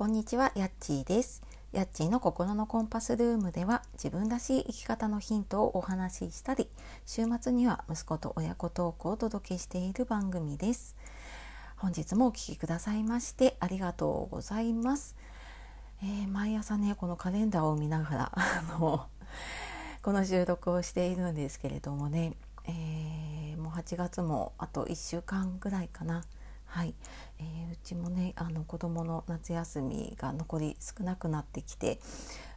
こんにちは、やっちーです。やっちーの心のコンパスルームでは自分らしい生き方のヒントをお話ししたり、週末には息子と親子トークをお届けしている番組です。本日もお聴きくださいましてありがとうございます。えー毎朝ね、このカレンダーを見ながら、あの、この収録をしているんですけれどもね、えーもう8月もあと1週間ぐらいかな。はい、えーうちもねあの子どもの夏休みが残り少なくなってきて、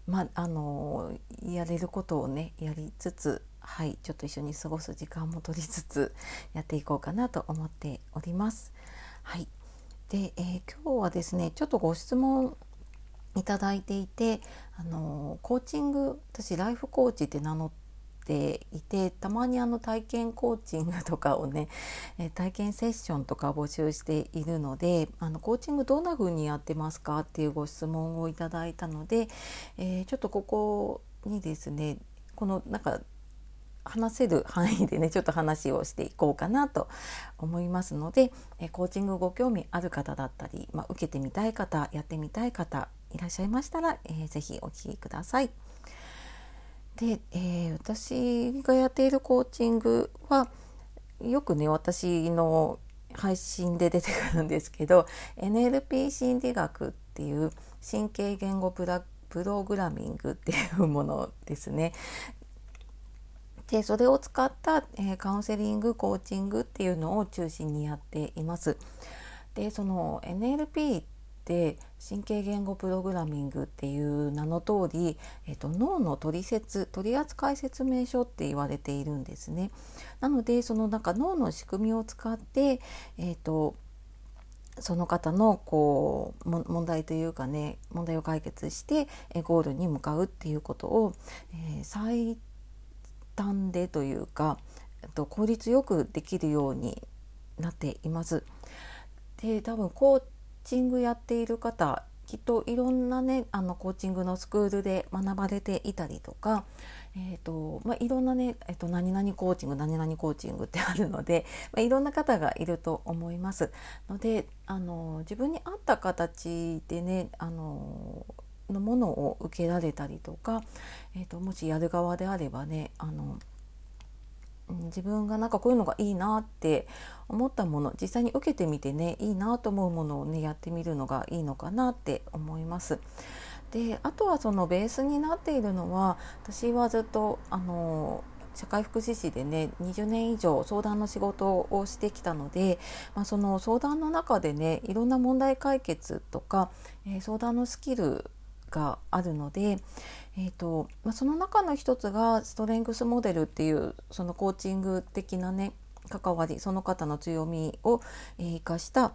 まあ、あのやれることをねやりつつ、はい、ちょっと一緒に過ごす時間も取りつつやっていこうかなと思っております。はい、で、えー今日はですねちょっとご質問いただいていてあのコーチング私ライフコーチって名乗ってていてたまにあの体験コーチングとかをね え体験セッションとか募集しているのであのコーチングどんな風にやってますかっていうご質問をいただいたので、えーちょっとここにですねこのなんか話せる範囲でねちょっと話をしていこうかなと思いますので、えコーチングご興味ある方だったり、まあ、受けてみたい方やってみたい方いらっしゃいましたら、えーぜお聞きください。で、えー私がやっているコーチングはよくね私の配信で出てくるんですけど NLP 心理学っていう神経言語プラプログラミングっていうものですね。でそれを使った、えーカウンセリングコーチングっていうのを中心にやっています。でその NLP って神経言語プログラミングっていう名の通り、えっと脳の取説取扱説明書って言われているんですね。なのでそのなんか脳の仕組みを使って、えっとその方のこう問題というかね問題を解決してゴールに向かうっていうことを、えー最短でというかえっと効率よくできるようになっています。で多分コーチングやっている方きっといろんなねあのコーチングのスクールで学ばれていたりとか、えーとまあ、いろんなね、えー、と何々コーチング何々コーチングってあるので、まあ、いろんな方がいると思います。のであの自分に合った形でねあののものを受けられたりとか、えー、ともしやる側であればねあの自分がなんかこういうのがいいなって思ったもの実際に受けてみてねいいなと思うものをねやってみるのがいいのかなって思います。であとはそのベースになっているのは私はずっとあの社会福祉士でね20年以上相談の仕事をしてきたので、まあ、その相談の中でねいろんな問題解決とか、えー相談のスキルがあるので、えーとまあ、その中の一つがストレングスモデルっていうそのコーチング的なね関わりその方の強みをえー生かした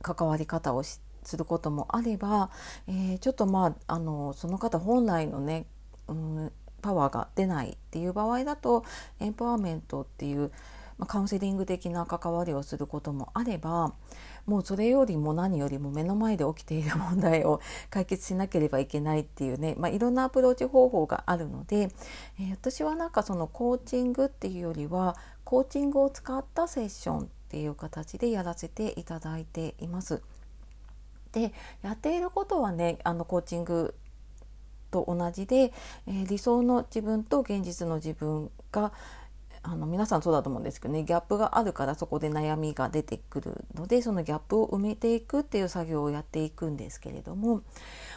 関わり方をすることもあれば、えーちょっとまああのその方本来のね、うん、パワーが出ないっていう場合だとエンパワーメントっていう、まあ、カウンセリング的な関わりをすることもあればもうそれよりも何よりも目の前で起きている問題を解決しなければいけないっていうね、まあ、いろんなアプローチ方法があるので、えー私はなんかそのコーチングっていうよりはコーチングを使ったセッションっていう形でやらせていただいています。でやっていることはねあのコーチングと同じで、えー理想の自分と現実の自分があの皆さんそうだと思うんですけどねギャップがあるからそこで悩みが出てくるのでそのギャップを埋めていくっていう作業をやっていくんですけれども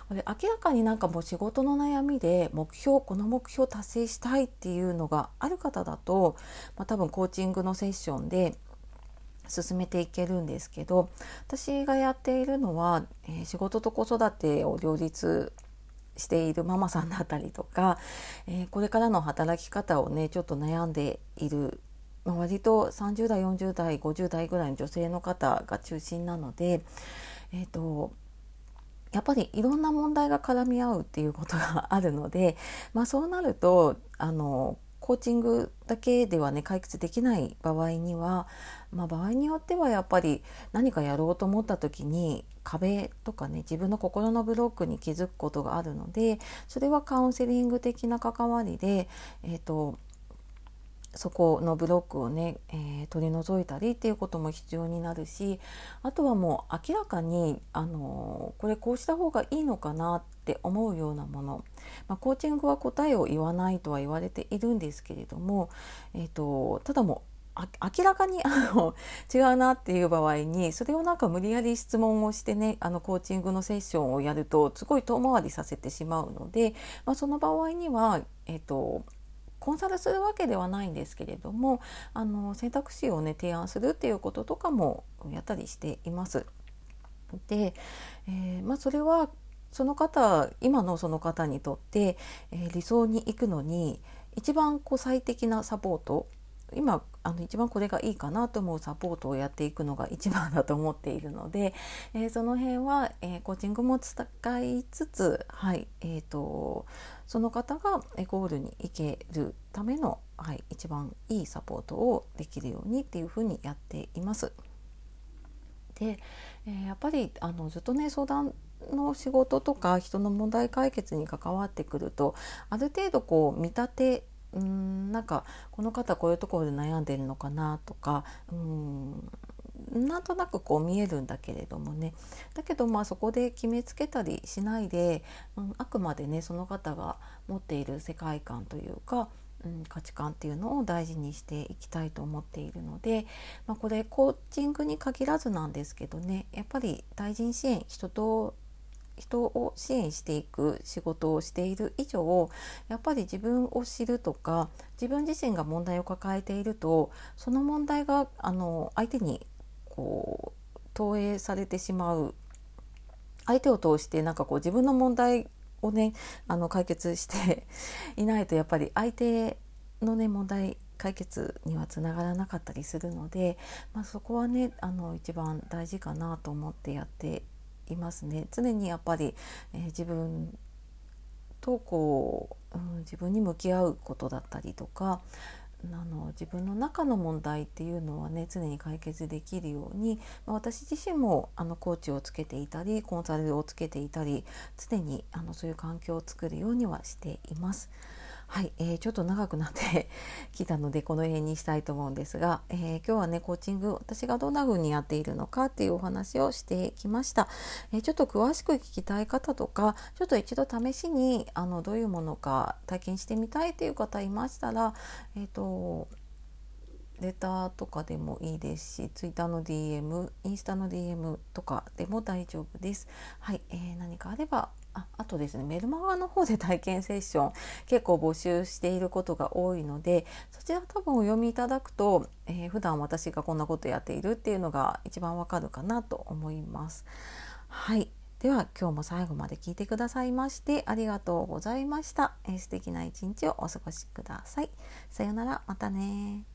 これ明らかになんかもう仕事の悩みで目標この目標達成したいっていうのがある方だと、まあ、多分コーチングのセッションで進めていけるんですけど私がやっているのは、えー仕事と子育てを両立しているママさんだったりとか、えーこれからの働き方をねちょっと悩んでいる、まあ割と30代40代50代ぐらいの女性の方が中心なので、えー、とやっぱりいろんな問題が絡み合うっていうことがあるので、まあ、そうなるとあのコーチングだけではね解決できない場合には、まあ、場合によってはやっぱり何かやろうと思った時に壁とかね自分の心のブロックに気づくことがあるのでそれはカウンセリング的な関わりで、えーとそこのブロックをね、えー、取り除いたりっていうことも必要になるしあとはもう明らかに、あのー、これこうした方がいいのかなって思うようなもの、まあ、コーチングは答えを言わないとは言われているんですけれども、えーと、ただもう明らかにあの違うなっていう場合にそれをなんか無理やり質問をしてねあのコーチングのセッションをやるとすごい遠回りさせてしまうので、まあ、その場合には、えーとコンサルするわけではないんですけれどもあの選択肢をね提案するっていうこととかもやったりしています。で、えー、まあ、それはその方今のその方にとって、えー、理想に行くのに一番こう最適なサポート今あの一番これがいいかなと思うサポートをやっていくのが一番だと思っているので、えー、その辺は、えー、コーチングも使いつつ、はいえーと、その方がゴールに行けるための、はい、一番いいサポートをできるようにっていうふうにやっています。で、えー、やっぱりあのずっとね相談の仕事とか人の問題解決に関わってくるとある程度こう見立てうんなんかこの方こういうところで悩んでるのかなとかうんなんとなくこう見えるんだけれどもね。だけどまあそこで決めつけたりしないで、うん、あくまでねその方が持っている世界観というか、うん、価値観っていうのを大事にしていきたいと思っているので、まあ、これコーチングに限らずなんですけどねやっぱり対人支援人と人を支援していく仕事をしている以上やっぱり自分を知るとか自分自身が問題を抱えているとその問題があの相手にこう投影されてしまう。相手を通してなんかこう自分の問題をねあの解決して いないとやっぱり相手のね問題解決にはつながらなかったりするので、まあ、そこはねあの一番大事かなと思ってやっていますね。常にやっぱり、えー、自分とこう、うん、自分に向き合うことだったりとかあの自分の中の問題っていうのはね常に解決できるように、まあ、私自身もあのコーチをつけていたりコンサルをつけていたり常にあのそういう環境を作るようにはしています。はい、えー、ちょっと長くなって きたのでこの辺にしたいと思うんですが、えー、今日はねコーチング私がどんな風にやっているのかっていうお話をしてきました、えー、ちょっと詳しく聞きたい方とかちょっと一度試しにあのどういうものか体験してみたいという方いましたらえっ、とレターとかでもいいですし、ツイッターの DM、インスタの DM とかでも大丈夫です。はい、えー、何かあればああとですねメルマガの方で体験セッション結構募集していることが多いのでそちら多分お読みいただくと、えー、普段私がこんなことやっているっていうのが一番わかるかなと思います。はいでは今日も最後まで聞いてくださいましてありがとうございました。えー、素敵な一日をお過ごしください。さようならまたね